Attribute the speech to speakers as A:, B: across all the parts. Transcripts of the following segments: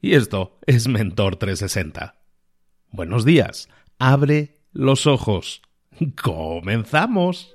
A: y esto es Mentor 360. Buenos días, abre los ojos. Comenzamos.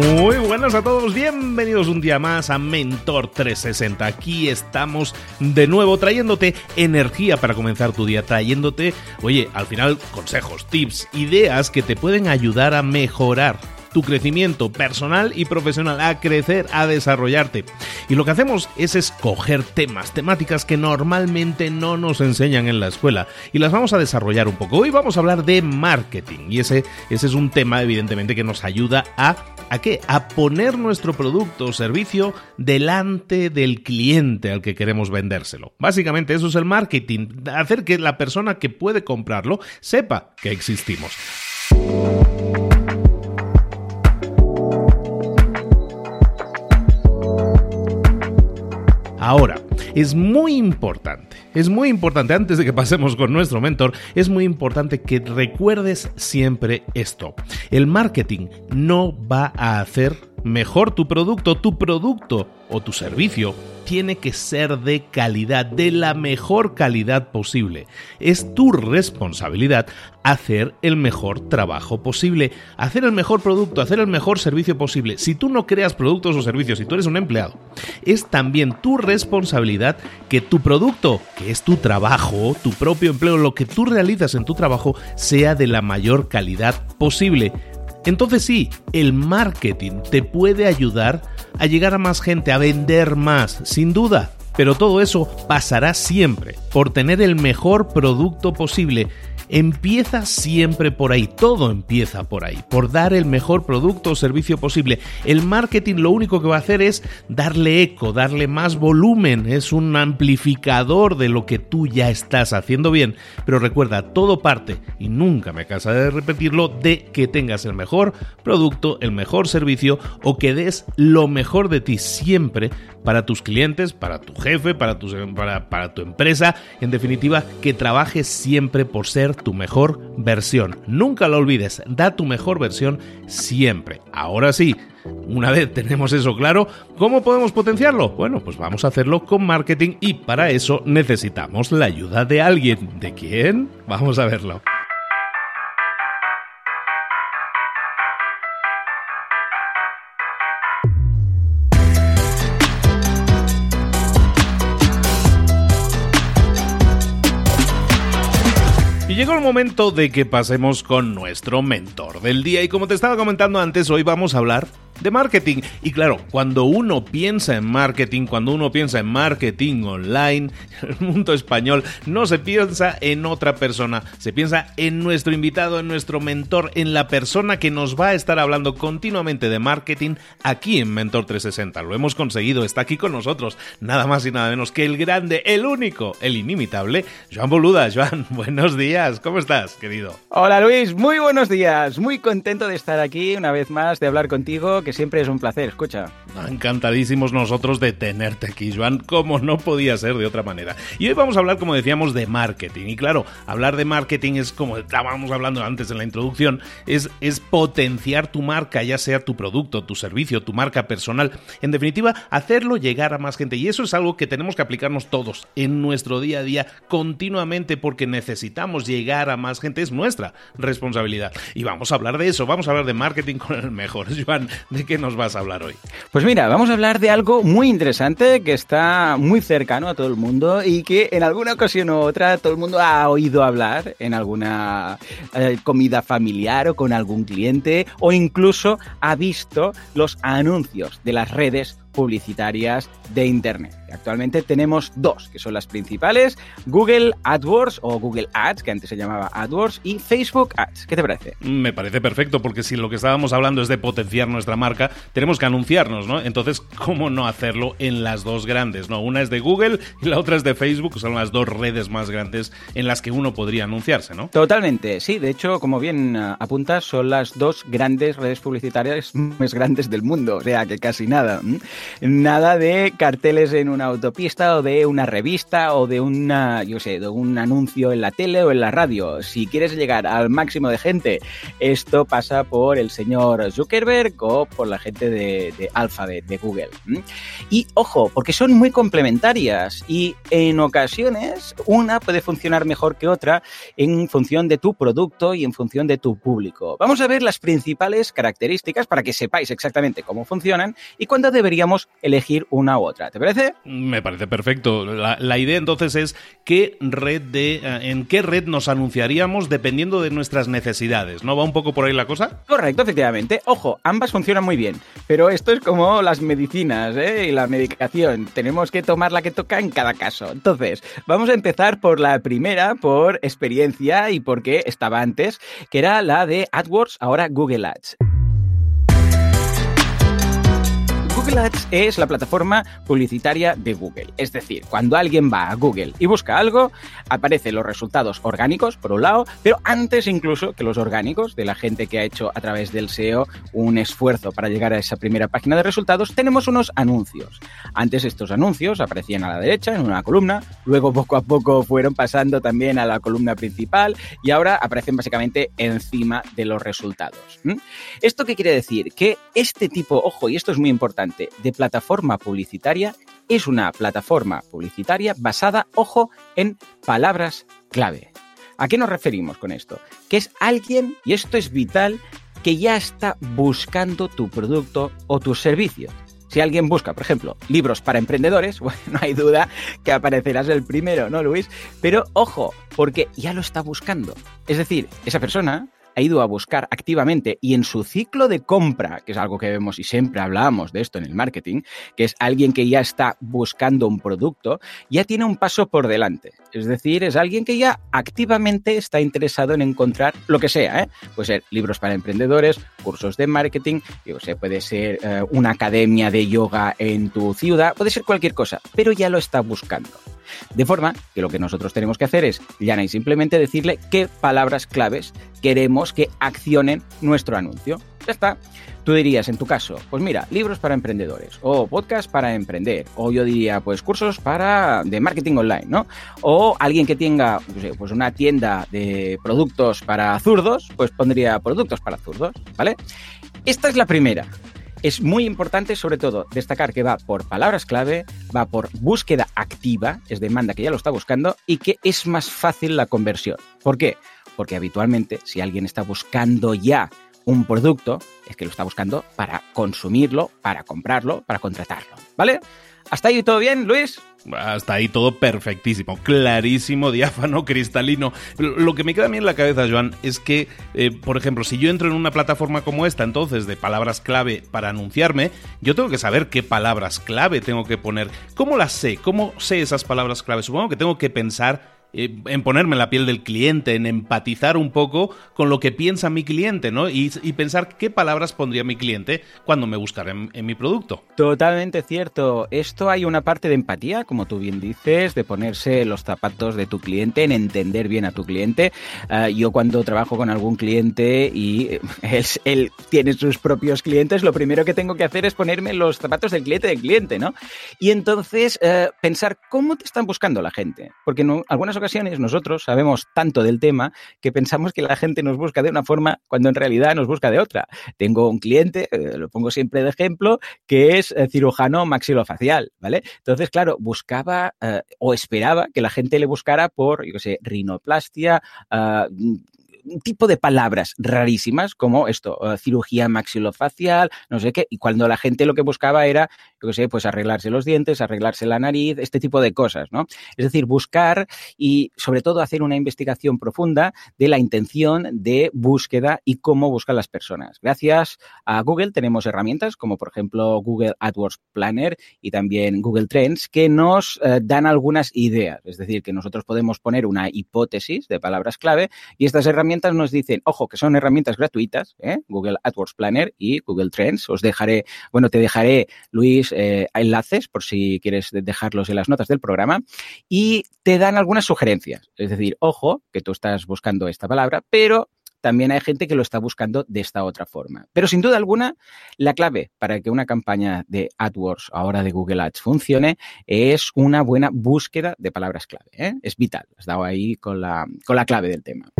A: Muy buenas a todos, bienvenidos un día más a Mentor 360. Aquí estamos de nuevo trayéndote energía para comenzar tu día, trayéndote, oye, al final consejos, tips, ideas que te pueden ayudar a mejorar tu crecimiento personal y profesional, a crecer, a desarrollarte. Y lo que hacemos es escoger temas, temáticas que normalmente no nos enseñan en la escuela y las vamos a desarrollar un poco. Hoy vamos a hablar de marketing y ese, ese es un tema evidentemente que nos ayuda a ¿A qué? A poner nuestro producto o servicio delante del cliente al que queremos vendérselo. Básicamente eso es el marketing, hacer que la persona que puede comprarlo sepa que existimos. Ahora, es muy importante, es muy importante, antes de que pasemos con nuestro mentor, es muy importante que recuerdes siempre esto. El marketing no va a hacer mejor tu producto, tu producto o tu servicio tiene que ser de calidad, de la mejor calidad posible. Es tu responsabilidad hacer el mejor trabajo posible, hacer el mejor producto, hacer el mejor servicio posible. Si tú no creas productos o servicios, si tú eres un empleado, es también tu responsabilidad que tu producto, que es tu trabajo, tu propio empleo, lo que tú realizas en tu trabajo, sea de la mayor calidad posible. Entonces sí, el marketing te puede ayudar a llegar a más gente, a vender más, sin duda. Pero todo eso pasará siempre por tener el mejor producto posible empieza siempre por ahí, todo empieza por ahí, por dar el mejor producto o servicio posible. El marketing lo único que va a hacer es darle eco, darle más volumen, es un amplificador de lo que tú ya estás haciendo bien. Pero recuerda, todo parte, y nunca me cansaré de repetirlo, de que tengas el mejor producto, el mejor servicio o que des lo mejor de ti siempre para tus clientes, para tu jefe, para tu, para, tu empresa, en definitiva, que trabajes siempre por ser tu mejor versión. Nunca lo olvides, da tu mejor versión siempre. Ahora sí, una vez tenemos eso claro, ¿cómo podemos potenciarlo? Bueno, pues vamos a hacerlo con marketing y para eso necesitamos la ayuda de alguien. ¿De quién? Vamos a verlo. Llegó el momento de que pasemos con nuestro mentor del día. Y como te estaba comentando antes, hoy vamos a hablar de marketing. Y claro, cuando uno piensa en marketing, cuando uno piensa en marketing online, el mundo español no se piensa en otra persona, se piensa en nuestro invitado, en nuestro mentor, en la persona que nos va a estar hablando continuamente de marketing aquí en Mentor 360. Lo hemos conseguido, está aquí con nosotros, nada más y nada menos que el grande, el único, el inimitable, Joan Boluda. Joan, buenos días, ¿cómo estás, querido?
B: Hola Luis, muy buenos días, muy contento de estar aquí una vez más, de hablar contigo siempre es un placer, escucha.
A: Encantadísimos nosotros de tenerte aquí, Joan, como no podía ser de otra manera. Y hoy vamos a hablar, como decíamos, de marketing. Y claro, hablar de marketing es como estábamos hablando antes en la introducción, es, es potenciar tu marca, ya sea tu producto, tu servicio, tu marca personal. En definitiva, hacerlo llegar a más gente. Y eso es algo que tenemos que aplicarnos todos en nuestro día a día continuamente porque necesitamos llegar a más gente. Es nuestra responsabilidad. Y vamos a hablar de eso, vamos a hablar de marketing con el mejor. Joan, ¿de qué nos vas a hablar hoy?
B: Pues mira, vamos a hablar de algo muy interesante que está muy cercano a todo el mundo y que en alguna ocasión u otra todo el mundo ha oído hablar en alguna eh, comida familiar o con algún cliente o incluso ha visto los anuncios de las redes publicitarias de Internet. Actualmente tenemos dos, que son las principales, Google AdWords o Google Ads, que antes se llamaba AdWords, y Facebook Ads. ¿Qué te parece?
A: Me parece perfecto, porque si lo que estábamos hablando es de potenciar nuestra marca, tenemos que anunciarnos, ¿no? Entonces, ¿cómo no hacerlo en las dos grandes? ¿no? Una es de Google y la otra es de Facebook, son las dos redes más grandes en las que uno podría anunciarse, ¿no?
B: Totalmente, sí. De hecho, como bien ah, apuntas, son las dos grandes redes publicitarias más grandes del mundo, o sea que casi nada. Nada de carteles en una autopista o de una revista o de una, yo sé, de un anuncio en la tele o en la radio. Si quieres llegar al máximo de gente, esto pasa por el señor Zuckerberg o por la gente de, de Alphabet, de Google. Y ojo, porque son muy complementarias y en ocasiones una puede funcionar mejor que otra en función de tu producto y en función de tu público. Vamos a ver las principales características para que sepáis exactamente cómo funcionan y cuándo deberíamos elegir una u otra. ¿Te parece?
A: Me parece perfecto. La, idea entonces es qué red de, eh, en qué red nos anunciaríamos dependiendo de nuestras necesidades. ¿No va un poco por ahí la cosa?
B: Correcto, efectivamente. Ojo, ambas funcionan muy bien, pero esto es como las medicinas ¿eh? y la medicación. Tenemos que tomar la que toca en cada caso. Entonces, vamos a empezar por la primera, por experiencia y porque estaba antes, que era la de AdWords, ahora Google Ads. Google Ads es la plataforma publicitaria de Google. Es decir, cuando alguien va a Google y busca algo, aparecen los resultados orgánicos, por un lado, pero antes incluso que los orgánicos de la gente que ha hecho a través del SEO un esfuerzo para llegar a esa primera página de resultados, tenemos unos anuncios. Antes estos anuncios aparecían a la derecha en una columna, luego poco a poco fueron pasando también a la columna principal y ahora aparecen básicamente encima de los resultados. ¿Esto qué quiere decir? Que este tipo, ojo, y esto es muy importante, de plataforma publicitaria es una plataforma publicitaria basada, ojo, en palabras clave. ¿A qué nos referimos con esto? Que es alguien, y esto es vital, que ya está buscando tu producto o tu servicio. Si alguien busca, por ejemplo, libros para emprendedores, bueno, no hay duda que aparecerás el primero, ¿no, Luis? Pero ojo, porque ya lo está buscando. Es decir, esa persona ha ido a buscar activamente y en su ciclo de compra, que es algo que vemos y siempre hablamos de esto en el marketing, que es alguien que ya está buscando un producto, ya tiene un paso por delante. Es decir, es alguien que ya activamente está interesado en encontrar lo que sea. ¿eh? Puede ser libros para emprendedores, cursos de marketing, yo sé, puede ser eh, una academia de yoga en tu ciudad, puede ser cualquier cosa, pero ya lo está buscando. De forma que lo que nosotros tenemos que hacer es, llana y simplemente decirle qué palabras claves queremos que accionen nuestro anuncio. Ya está. Tú dirías en tu caso, pues mira, libros para emprendedores, o podcast para emprender, o yo diría, pues cursos para de marketing online, ¿no? O alguien que tenga pues una tienda de productos para zurdos, pues pondría productos para zurdos, ¿vale? Esta es la primera. Es muy importante, sobre todo, destacar que va por palabras clave, va por búsqueda activa, es demanda que ya lo está buscando, y que es más fácil la conversión. ¿Por qué? Porque habitualmente, si alguien está buscando ya un producto, es que lo está buscando para consumirlo, para comprarlo, para contratarlo. ¿Vale? ¿Hasta ahí todo bien, Luis?
A: Hasta ahí todo perfectísimo, clarísimo, diáfano, cristalino. Lo que me queda a mí en la cabeza, Joan, es que, eh, por ejemplo, si yo entro en una plataforma como esta, entonces, de palabras clave para anunciarme, yo tengo que saber qué palabras clave tengo que poner. ¿Cómo las sé? ¿Cómo sé esas palabras clave? Supongo que tengo que pensar en ponerme en la piel del cliente, en empatizar un poco con lo que piensa mi cliente, ¿no? Y, pensar qué palabras pondría mi cliente cuando me buscara en, mi producto.
B: Totalmente cierto. Esto hay una parte de empatía, como tú bien dices, de ponerse los zapatos de tu cliente, en entender bien a tu cliente. Ah, yo cuando trabajo con algún cliente y él, tiene sus propios clientes, lo primero que tengo que hacer es ponerme los zapatos del cliente del cliente, ¿no? Y entonces eh, pensar cómo te están buscando la gente. Porque en algunas ocasiones nosotros sabemos tanto del tema que pensamos que la gente nos busca de una forma cuando en realidad nos busca de otra. Tengo un cliente, eh, lo pongo siempre de ejemplo, que es eh, cirujano maxilofacial, ¿vale? Entonces, claro, buscaba eh, o esperaba que la gente le buscara por, yo qué sé, rinoplastia, ah, un tipo de palabras rarísimas como esto, eh, cirugía maxilofacial, no sé qué, y cuando la gente lo que buscaba era, yo qué sé, pues arreglarse los dientes, arreglarse la nariz, este tipo de cosas, ¿no? Es decir, buscar y sobre todo hacer una investigación profunda de la intención de búsqueda y cómo buscan las personas. Gracias a Google tenemos herramientas como por ejemplo Google AdWords Planner y también Google Trends que nos eh, dan algunas ideas, es decir, que nosotros podemos poner una hipótesis de palabras clave y estas herramientas nos dicen, ojo, que son herramientas gratuitas, ¿eh? Google AdWords Planner y Google Trends. Os dejaré, bueno, te dejaré, Luis, eh, enlaces por si quieres dejarlos en las notas del programa y te dan algunas sugerencias. Es decir, ojo, que tú estás buscando esta palabra, pero también hay gente que lo está buscando de esta otra forma. Pero sin duda alguna, la clave para que una campaña de AdWords, ahora de Google Ads, funcione es una buena búsqueda de palabras clave. ¿eh? Es vital. Has dado ahí con la, con la clave del tema.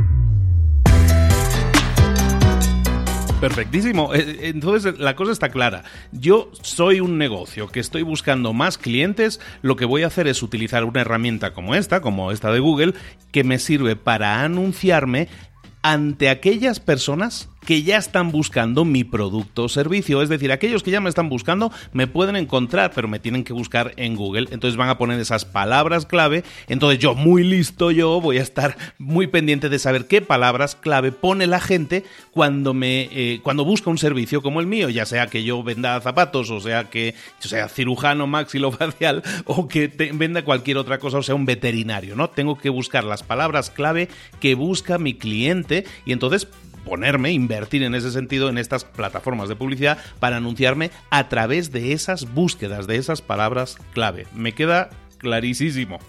A: Perfectísimo. Eh, eh, entonces la cosa está clara. Yo soy un negocio que estoy buscando más clientes. Lo que voy a hacer es utilizar una herramienta como esta, como esta de Google, que me sirve para anunciarme ante aquellas personas que ya están buscando mi producto o servicio. Es decir, aquellos que ya me están buscando me pueden encontrar, pero me tienen que buscar en Google. Entonces van a poner esas palabras clave. Entonces yo, muy listo yo, voy a estar muy pendiente de saber qué palabras clave pone la gente cuando me eh, cuando busca un servicio como el mío, ya sea que yo venda zapatos, o sea que yo sea cirujano maxilofacial, o que venda cualquier otra cosa, o sea un veterinario, ¿no? Tengo que buscar las palabras clave que busca mi cliente y entonces ponerme, invertir en ese sentido en estas plataformas de publicidad para anunciarme a través de esas búsquedas, de esas palabras clave. Me queda clarísimo.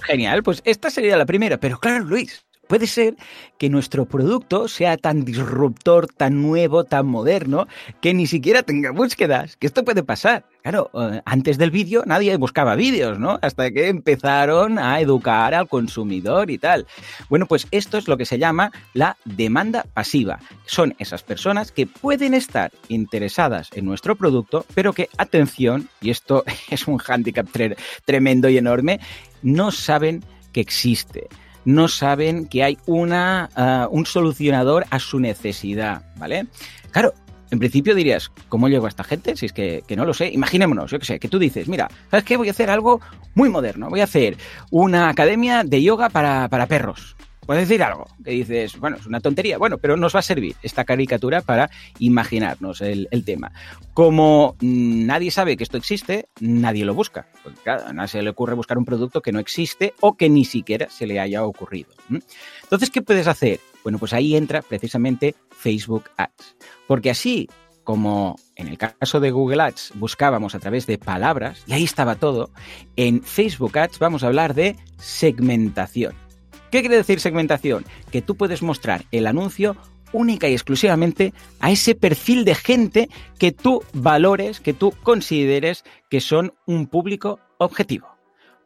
B: Genial, pues esta sería la primera, pero claro, Luis, Puede ser que nuestro producto sea tan disruptor, tan nuevo, tan moderno, que ni siquiera tenga búsquedas, que esto puede pasar. Claro, eh, antes del vídeo nadie buscaba vídeos, ¿no? Hasta que empezaron a educar al consumidor y tal. Bueno, pues esto es lo que se llama la demanda pasiva. Son esas personas que pueden estar interesadas en nuestro producto, pero que, atención, y esto es un hándicap tremendo y enorme, no saben que existe no saben que hay una, ah, un solucionador a su necesidad, ¿vale? Claro, en principio dirías, ¿cómo llego a esta gente? Si es que, no lo sé. Imaginémonos, yo qué sé, que tú dices, mira, ¿sabes qué? Voy a hacer algo muy moderno. Voy a hacer una academia de yoga para, para perros. Puedes decir algo que dices, bueno, es una tontería, bueno, pero nos va a servir esta caricatura para imaginarnos el, tema. Como nadie sabe que esto existe, nadie lo busca. Porque claro, a nadie se le ocurre buscar un producto que no existe o que ni siquiera se le haya ocurrido. Entonces, ¿qué puedes hacer? Bueno, pues ahí entra precisamente Facebook Ads. Porque así como en el caso de Google Ads buscábamos a través de palabras, y ahí estaba todo, en Facebook Ads vamos a hablar de segmentación. ¿Qué quiere decir segmentación? Que tú puedes mostrar el anuncio única y exclusivamente a ese perfil de gente que tú valores, que tú consideres que son un público objetivo.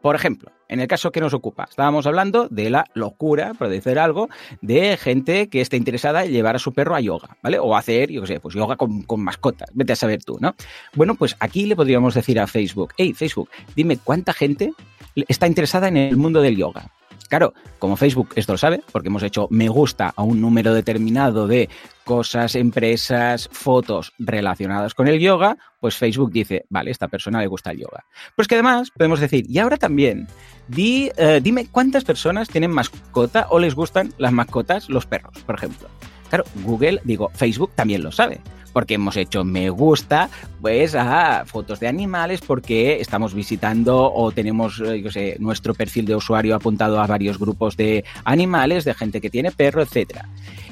B: Por ejemplo, en el caso que nos ocupa, estábamos hablando de la locura, por decir algo, de gente que esté interesada en llevar a su perro a yoga, ¿vale? O hacer, yo qué sé, pues yoga con, con, mascotas, vete a saber tú, ¿no? Bueno, pues aquí le podríamos decir a Facebook, hey, Facebook, dime cuánta gente está interesada en el mundo del yoga. Claro, como Facebook esto lo sabe, porque hemos hecho me gusta a un número determinado de cosas, empresas, fotos relacionadas con el yoga, pues Facebook dice, vale, esta persona le gusta el yoga. Pues que además podemos decir, y ahora también, di, eh, dime cuántas personas tienen mascota o les gustan las mascotas, los perros, por ejemplo. Claro, Google, digo, Facebook también lo sabe porque hemos hecho me gusta pues a fotos de animales porque estamos visitando o tenemos eh, yo sé, nuestro perfil de usuario apuntado a varios grupos de animales, de gente que tiene perro, etcétera.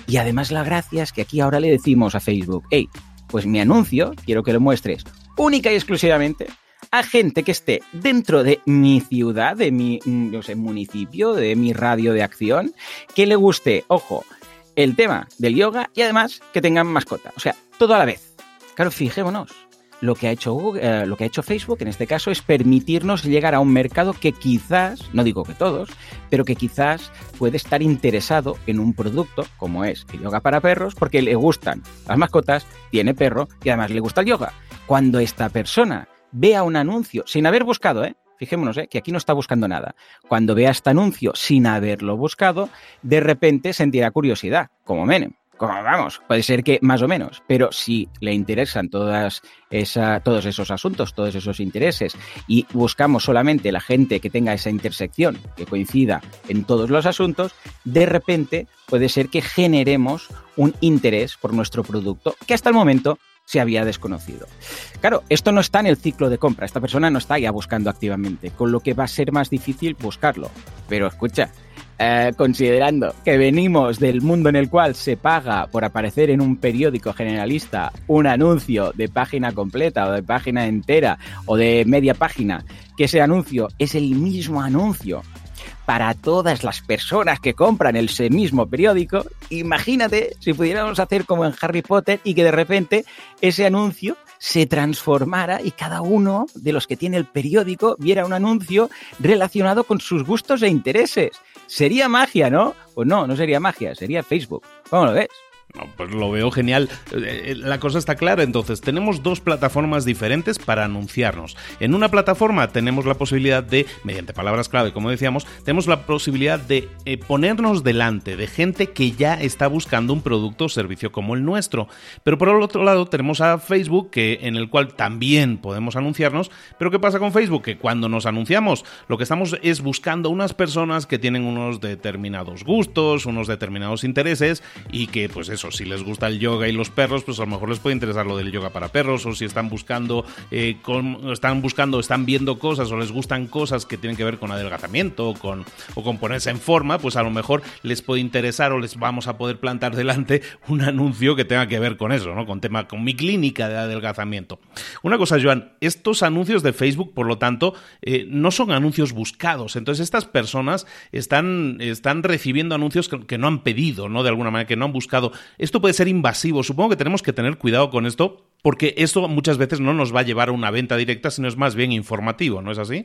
B: Y además la gracia es que aquí ahora le decimos a Facebook, hey, pues mi anuncio quiero que lo muestres única y exclusivamente a gente que esté dentro de mi ciudad, de mi mm, yo sé, municipio, de mi radio de acción, que le guste, ojo, el tema del yoga y además que tengan mascota. O sea, todo a la vez. Claro, fijémonos. Lo que, ha hecho eh, lo que ha hecho Facebook en este caso es permitirnos llegar a un mercado que quizás, no digo que todos, pero que quizás puede estar interesado en un producto como es el yoga para perros porque le gustan las mascotas, tiene perro y además le gusta el yoga. Cuando esta persona vea un anuncio sin haber buscado, ¿eh? Fijémonos ¿eh? que aquí no está buscando nada. Cuando vea este anuncio sin haberlo buscado, de repente sentirá curiosidad, como Menem. Como, vamos, puede ser que más o menos, pero si le interesan todos esos asuntos, todos esos intereses, y buscamos solamente la gente que tenga esa intersección, que coincida en todos los asuntos, de repente puede ser que generemos un interés por nuestro producto que hasta el momento se había desconocido. Claro, esto no está en el ciclo de compra, esta persona no está ya buscando activamente, con lo que va a ser más difícil buscarlo. Pero escucha, eh, considerando que venimos del mundo en el cual se paga por aparecer en un periódico generalista un anuncio de página completa o de página entera o de media página, que ese anuncio es el mismo anuncio para todas las personas que compran ese mismo periódico. Imagínate si pudiéramos hacer como en Harry Potter y que de repente ese anuncio se transformara y cada uno de los que tiene el periódico viera un anuncio relacionado con sus gustos e intereses. Sería magia, ¿no? Pues no, no sería magia, sería Facebook. ¿Cómo lo ves?
A: No, pues lo veo genial. Eh, eh, la cosa está clara, entonces tenemos dos plataformas diferentes para anunciarnos. En una plataforma tenemos la posibilidad de, mediante palabras clave, como decíamos, tenemos la posibilidad de eh, ponernos delante de gente que ya está buscando un producto o servicio como el nuestro. Pero por el otro lado tenemos a Facebook, que, en el cual también podemos anunciarnos. Pero ¿qué pasa con Facebook? Que cuando nos anunciamos, lo que estamos es buscando unas personas que tienen unos determinados gustos, unos determinados intereses y que pues es si les gusta el yoga y los perros, pues a lo mejor les puede interesar lo del yoga para perros, o si están buscando, eh, están buscando, están viendo cosas o les gustan cosas que tienen que ver con adelgazamiento o con, o con ponerse en forma, pues a lo mejor les puede interesar o les vamos a poder plantar delante un anuncio que tenga que ver con eso, ¿no? Con tema, con mi clínica de adelgazamiento. Una cosa, Joan, estos anuncios de Facebook, por lo tanto, eh, no son anuncios buscados. Entonces, estas personas están, están recibiendo anuncios que, que no han pedido, ¿no? De alguna manera, que no han buscado. Esto puede ser invasivo. Supongo que tenemos que tener cuidado con esto, porque esto muchas veces no nos va a llevar a una venta directa, sino es más bien informativo, ¿no es así?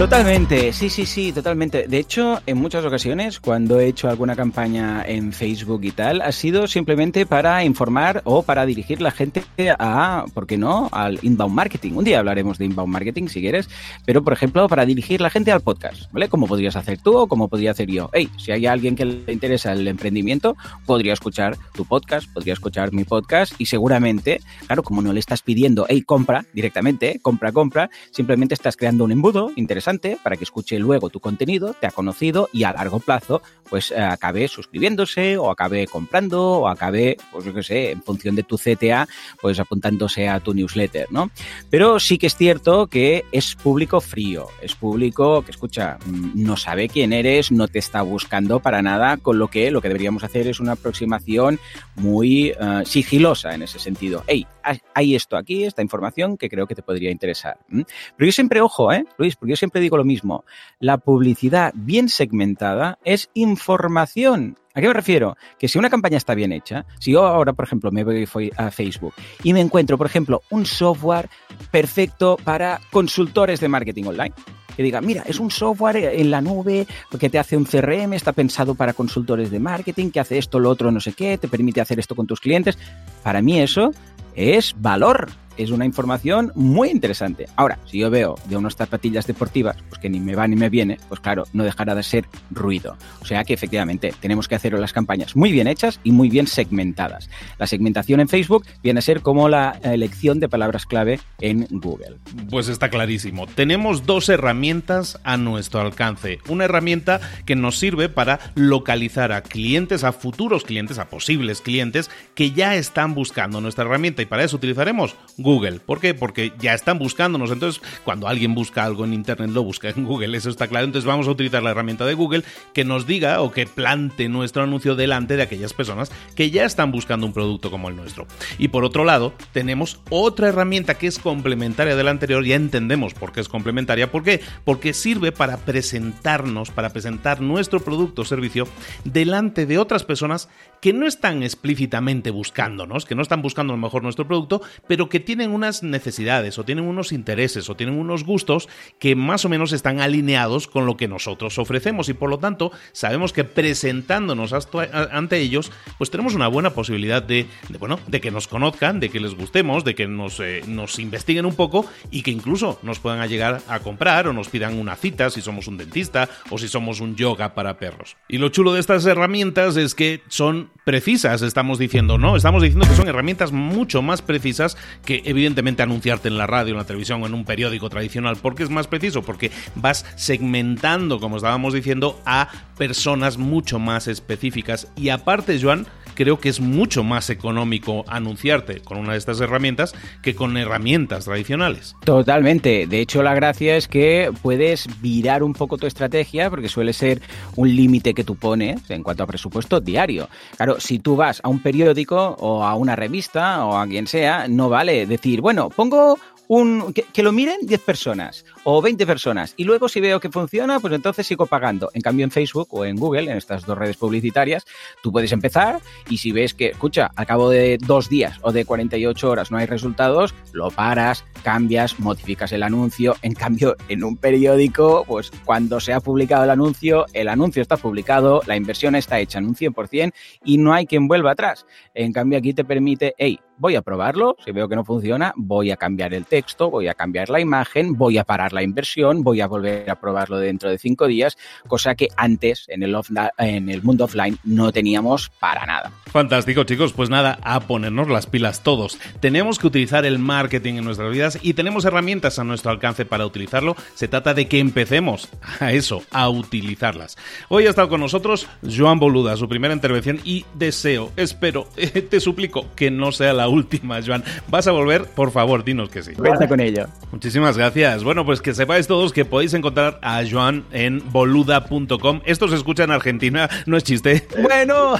B: Totalmente, sí, sí, sí, totalmente. De hecho, en muchas ocasiones, cuando he hecho alguna campaña en Facebook y tal, ha sido simplemente para informar o para dirigir la gente a, ¿por qué no?, al inbound marketing. Un día hablaremos de inbound marketing si quieres, pero por ejemplo, para dirigir la gente al podcast, ¿vale? Como podrías hacer tú o como podría hacer yo. Hey, si hay alguien que le interesa el emprendimiento, podría escuchar tu podcast, podría escuchar mi podcast y seguramente, claro, como no le estás pidiendo, hey, compra directamente, compra, compra, simplemente estás creando un embudo interesante para que escuche luego tu contenido, te ha conocido y a largo plazo pues eh, acabe suscribiéndose o acabe comprando o acabe, pues yo qué sé, en función de tu CTA, pues apuntándose a tu newsletter, ¿no? Pero sí que es cierto que es público frío, es público que escucha, mm, no sabe quién eres, no te está buscando para nada, con lo que lo que deberíamos hacer es una aproximación muy uh, sigilosa en ese sentido. Hey, hay esto aquí, esta información que creo que te podría interesar. Pero yo siempre, ojo, ¿eh, Luis? Porque yo siempre digo lo mismo. La publicidad bien segmentada es información. ¿A qué me refiero? Que si una campaña está bien hecha, si yo ahora, por ejemplo, me voy a Facebook y me encuentro, por ejemplo, un software perfecto para consultores de marketing online, que diga, mira, es un software en la nube que te hace un CRM, está pensado para consultores de marketing, que hace esto, lo otro, no sé qué, te permite hacer esto con tus clientes. Para mí eso es valor es una información muy interesante. Ahora, si yo veo de unas zapatillas deportivas, pues que ni me va ni me viene, pues claro, no dejará de ser ruido. O sea que efectivamente tenemos que hacer las campañas muy bien hechas y muy bien segmentadas. La segmentación en Facebook viene a ser como la elección de palabras clave en Google.
A: Pues está clarísimo. Tenemos dos herramientas a nuestro alcance. Una herramienta que nos sirve para localizar a clientes, a futuros clientes, a posibles clientes que ya están buscando nuestra herramienta y para eso utilizaremos Google Google. ¿Por qué? Porque ya están buscándonos. Entonces, cuando alguien busca algo en Internet, lo busca en Google. Eso está claro. Entonces, vamos a utilizar la herramienta de Google que nos diga o que plante nuestro anuncio delante de aquellas personas que ya están buscando un producto como el nuestro. Y por otro lado, tenemos otra herramienta que es complementaria de la anterior. Ya entendemos por qué es complementaria. ¿Por qué? Porque sirve para presentarnos, para presentar nuestro producto o servicio delante de otras personas que no están explícitamente buscándonos, que no están buscando a lo mejor nuestro producto, pero que tienen unas necesidades o tienen unos intereses o tienen unos gustos que más o menos están alineados con lo que nosotros ofrecemos y por lo tanto sabemos que presentándonos ante ellos pues tenemos una buena posibilidad de, bueno, de que nos conozcan, de que les gustemos, de que nos, eh, nos investiguen un poco y que incluso nos puedan llegar a comprar o nos pidan una cita si somos un dentista o si somos un yoga para perros. Y lo chulo de estas herramientas es que son precisas, estamos diciendo, ¿no? Estamos diciendo que son herramientas mucho más precisas que evidentemente anunciarte en la radio, en la televisión o en un periódico tradicional. ¿Por qué es más preciso? Porque vas segmentando, como estábamos diciendo, a personas mucho más específicas. Y aparte, Joan, creo que es mucho más económico anunciarte con una de estas herramientas que con herramientas tradicionales.
B: Totalmente. De hecho, la gracia es que puedes virar un poco tu estrategia porque suele ser un límite que tú pones en cuanto a presupuesto diario. Claro, si tú vas a un periódico o a una revista o a quien sea, no vale decir, bueno, pongo un, que, lo miren 10 personas o 20 personas y luego si veo que funciona, pues entonces sigo pagando. En cambio en Facebook o en Google, en estas dos redes publicitarias, tú puedes empezar y si ves que, escucha, al cabo de dos días o de 48 horas no hay resultados, lo paras, cambias, modificas el anuncio. En cambio, en un periódico, pues cuando se ha publicado el anuncio, el anuncio está publicado, la inversión está hecha en un 100% y no hay quien vuelva atrás. En cambio aquí te permite, hey, voy a probarlo, si veo que no funciona, voy a cambiar el texto, voy a cambiar la imagen, voy a parar la inversión, voy a volver a probarlo dentro de cinco días, cosa que antes en el, en el mundo offline no teníamos para nada.
A: Fantástico, chicos. Pues nada, a ponernos las pilas todos. Tenemos que utilizar el marketing en nuestras vidas y tenemos herramientas a nuestro alcance para utilizarlo. Se trata de que empecemos a eso, a utilizarlas. Hoy ha estado con nosotros Joan Boluda, su primera intervención y deseo, espero, te suplico que no sea la última, Joan. ¿Vas a volver? Por favor, dinos que sí.
B: Cuenta con ello.
A: Muchísimas gracias. Bueno, pues que sepáis todos que podéis encontrar a Joan en boluda.com. Esto se escucha en Argentina, no es chiste.
B: Bueno.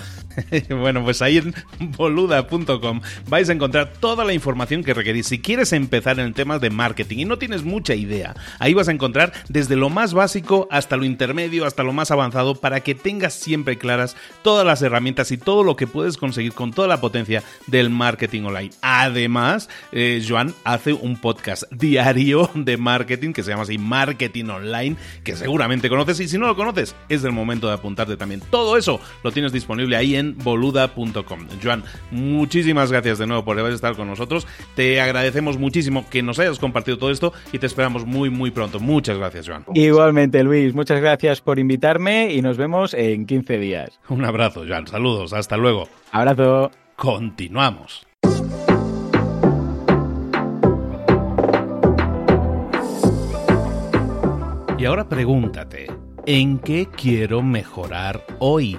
A: bueno, pues ahí en boluda.com vais a encontrar toda la información que requerís. Si quieres empezar en temas de marketing y no tienes mucha idea, ahí vas a encontrar desde lo más básico hasta lo intermedio, hasta lo más avanzado, para que tengas siempre claras todas las herramientas y todo lo que puedes conseguir con toda la potencia del marketing online. Además, eh, Joan hace un podcast diario de marketing que se llama así Marketing Online, que seguramente conoces y si no lo conoces, es el momento de apuntarte también. Todo eso lo tienes disponible ahí en boluda.com. Joan, muchísimas gracias de nuevo por haber estado con nosotros. Te agradecemos muchísimo que nos hayas compartido todo esto y te esperamos muy, muy pronto. Muchas gracias, Joan.
B: Igualmente, Luis. Muchas gracias por invitarme y nos vemos en 15 días.
A: Un abrazo, Joan. Saludos. Hasta luego.
B: Abrazo.
A: Continuamos. Y ahora pregúntate, ¿en qué quiero mejorar hoy?